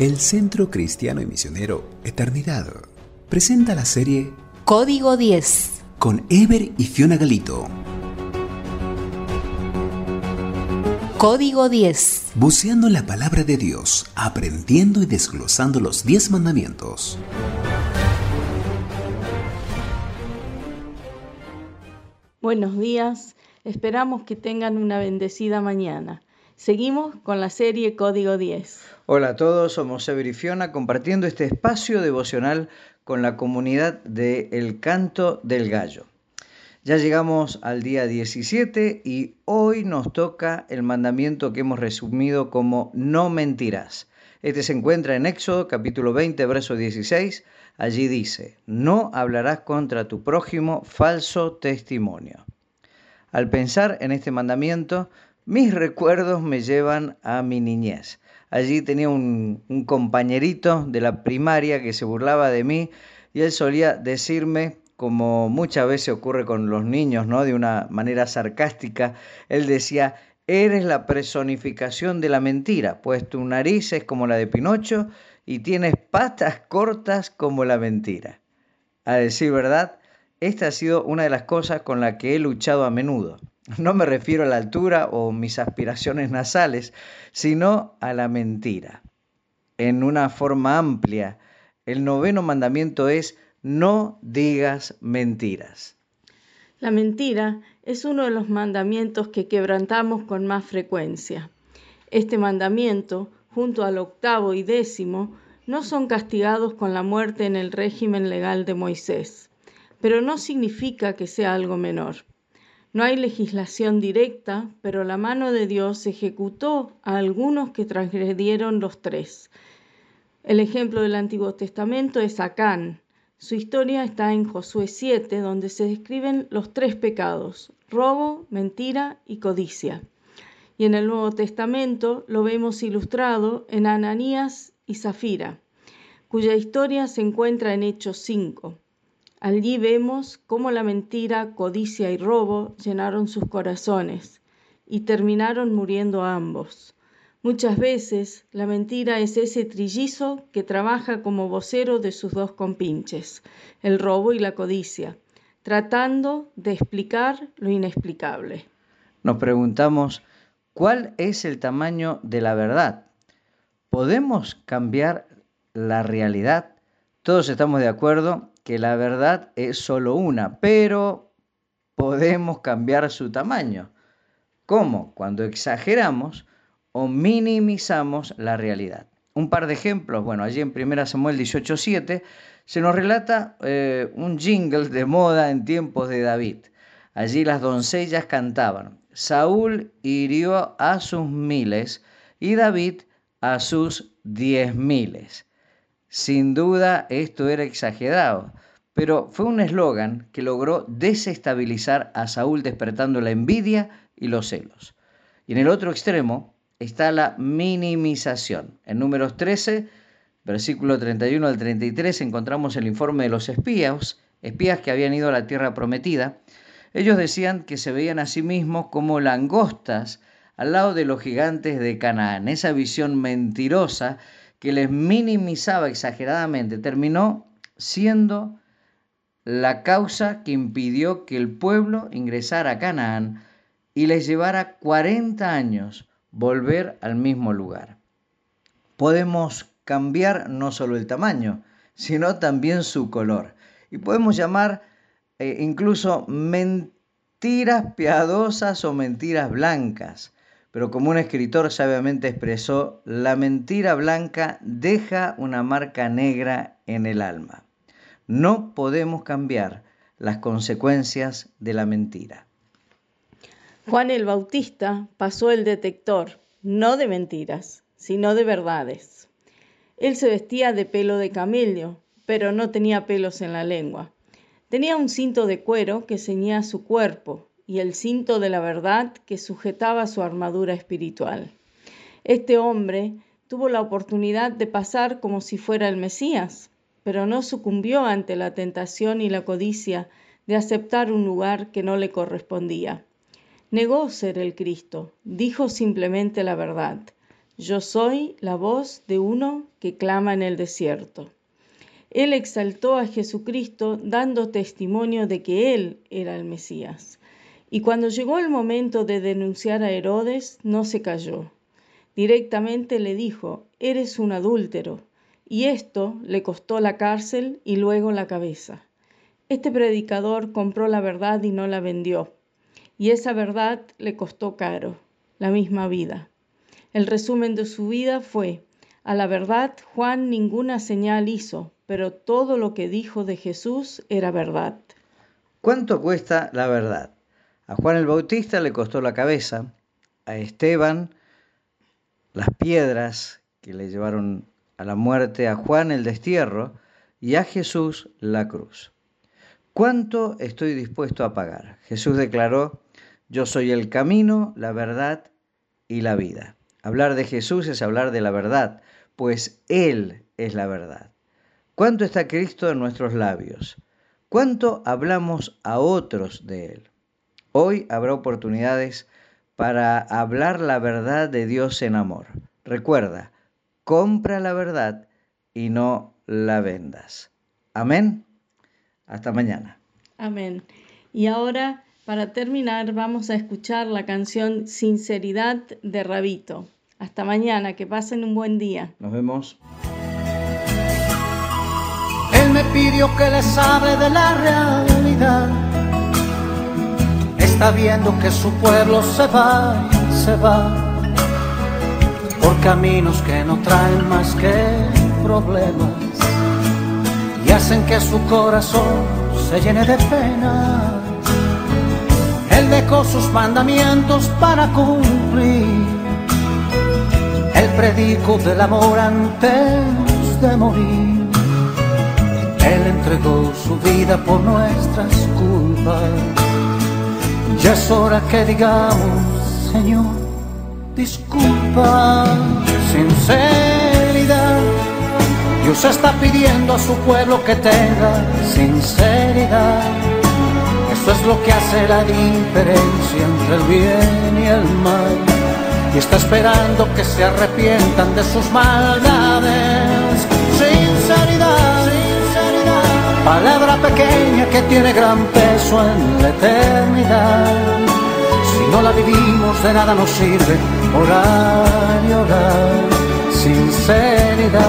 El Centro Cristiano y Misionero Eternidad presenta la serie Código 10 con Ever y Fiona Galito. Código 10 Buceando en la palabra de Dios, aprendiendo y desglosando los 10 mandamientos. Buenos días, esperamos que tengan una bendecida mañana. Seguimos con la serie Código 10. Hola a todos, somos Ever y Fiona compartiendo este espacio devocional con la comunidad de El Canto del Gallo. Ya llegamos al día 17 y hoy nos toca el mandamiento que hemos resumido como no mentirás. Este se encuentra en Éxodo capítulo 20, verso 16. Allí dice, no hablarás contra tu prójimo falso testimonio. Al pensar en este mandamiento, mis recuerdos me llevan a mi niñez. Allí tenía un, un, compañerito de la primaria que se burlaba de mí y él solía decirme, como muchas veces ocurre con los niños, ¿no? De una manera sarcástica, él decía, eres la personificación de la mentira, pues tu nariz es como la de Pinocho y tienes patas cortas como la mentira. A decir verdad, esta ha sido una de las cosas con las que he luchado a menudo. No me refiero a la altura o mis aspiraciones nasales, sino a la mentira. En una forma amplia, el noveno mandamiento es no digas mentiras. La mentira es uno de los mandamientos que quebrantamos con más frecuencia. Este mandamiento, junto al octavo y décimo, no son castigados con la muerte en el régimen legal de Moisés, pero no significa que sea algo menor. No hay legislación directa, pero la mano de Dios ejecutó a algunos que transgredieron los tres. El ejemplo del Antiguo Testamento es Acán. Su historia está en Josué 7, donde se describen los tres pecados, robo, mentira y codicia. Y en el Nuevo Testamento lo vemos ilustrado en Ananías y Zafira, cuya historia se encuentra en Hechos 5. Allí vemos cómo la mentira, codicia y robo llenaron sus corazones y terminaron muriendo ambos. Muchas veces la mentira es ese trillizo que trabaja como vocero de sus dos compinches, el robo y la codicia, tratando de explicar lo inexplicable. Nos preguntamos, ¿cuál es el tamaño de la verdad? ¿Podemos cambiar la realidad? Todos estamos de acuerdo que la verdad es solo una, pero podemos cambiar su tamaño. ¿Cómo? Cuando exageramos o minimizamos la realidad. Un par de ejemplos, bueno, allí en 1 Samuel 18.7 se nos relata eh, un jingle de moda en tiempos de David. Allí las doncellas cantaban, Saúl hirió a sus miles y David a sus diez miles. Sin duda esto era exagerado, pero fue un eslogan que logró desestabilizar a Saúl despertando la envidia y los celos. Y en el otro extremo está la minimización. En números 13, versículo 31 al 33, encontramos el informe de los espías, espías que habían ido a la tierra prometida. Ellos decían que se veían a sí mismos como langostas al lado de los gigantes de Canaán. Esa visión mentirosa que les minimizaba exageradamente, terminó siendo la causa que impidió que el pueblo ingresara a Canaán y les llevara 40 años volver al mismo lugar. Podemos cambiar no solo el tamaño, sino también su color. Y podemos llamar eh, incluso mentiras piadosas o mentiras blancas. Pero como un escritor sabiamente expresó, la mentira blanca deja una marca negra en el alma. No podemos cambiar las consecuencias de la mentira. Juan el Bautista pasó el detector, no de mentiras, sino de verdades. Él se vestía de pelo de camello, pero no tenía pelos en la lengua. Tenía un cinto de cuero que ceñía su cuerpo y el cinto de la verdad que sujetaba su armadura espiritual. Este hombre tuvo la oportunidad de pasar como si fuera el Mesías, pero no sucumbió ante la tentación y la codicia de aceptar un lugar que no le correspondía. Negó ser el Cristo, dijo simplemente la verdad. yo soy la voz de uno que clama en el desierto. Él exaltó a Jesucristo dando testimonio de que Él era el Mesías. Y cuando llegó el momento de denunciar a Herodes, no se cayó. Directamente le dijo, eres un adúltero. Y esto le costó la cárcel y luego la cabeza. Este predicador compró la verdad y no la vendió. Y esa verdad le costó caro, la misma vida. El resumen de su vida fue, a la verdad Juan ninguna señal hizo, pero todo lo que dijo de Jesús era verdad. ¿Cuánto cuesta la verdad? A Juan el Bautista le costó la cabeza, a Esteban las piedras que le llevaron a la muerte, a Juan el destierro y a Jesús la cruz. ¿Cuánto estoy dispuesto a pagar? Jesús declaró, yo soy el camino, la verdad y la vida. Hablar de Jesús es hablar de la verdad, pues Él es la verdad. ¿Cuánto está Cristo en nuestros labios? ¿Cuánto hablamos a otros de Él? Hoy habrá oportunidades para hablar la verdad de Dios en amor. Recuerda, compra la verdad y no la vendas. Amén. Hasta mañana. Amén. Y ahora, para terminar, vamos a escuchar la canción Sinceridad de Rabito. Hasta mañana, que pasen un buen día. Nos vemos. Él me pidió que les hable de la realidad. Está viendo que su pueblo se va se va por caminos que no traen más que problemas y hacen que su corazón se llene de pena. Él dejó sus mandamientos para cumplir el predico del amor antes de morir. Él entregó su vida por nuestras culpas. Ya es hora que digamos, Señor, disculpa, sinceridad. Dios está pidiendo a su pueblo que tenga sinceridad. Eso es lo que hace la diferencia entre el bien y el mal. Y está esperando que se arrepientan de sus maldades. Palabra pequeña que tiene gran peso en la eternidad. Si no la vivimos, de nada nos sirve orar y orar. Sinceridad,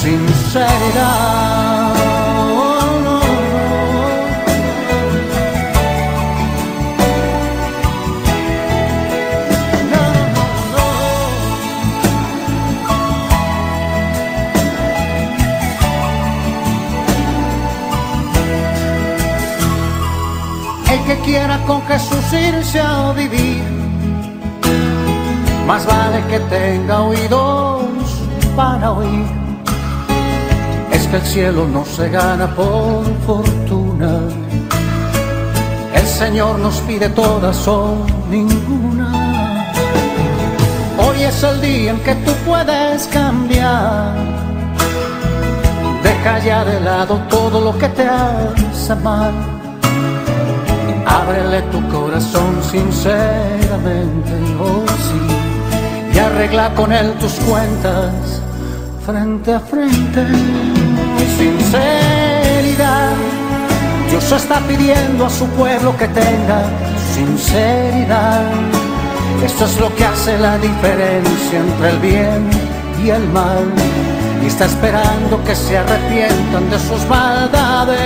sinceridad. Quiera con Jesús irse a vivir. Más vale que tenga oídos para oír. Es que el cielo no se gana por fortuna. El Señor nos pide todas o ninguna. Hoy es el día en que tú puedes cambiar. Deja ya de lado todo lo que te hace mal Ábrele tu corazón sinceramente, oh sí, y arregla con él tus cuentas frente a frente. Sinceridad, Dios está pidiendo a su pueblo que tenga sinceridad. Esto es lo que hace la diferencia entre el bien y el mal. Y está esperando que se arrepientan de sus maldades.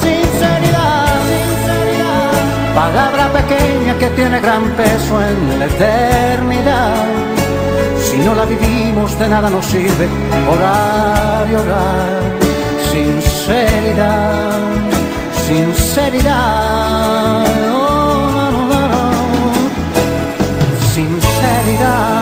sinceridad palabra pequeña que tiene gran peso en la eternidad. Si no la vivimos de nada nos sirve orar y orar. Sinceridad, sinceridad, oh, no, no, no. sinceridad.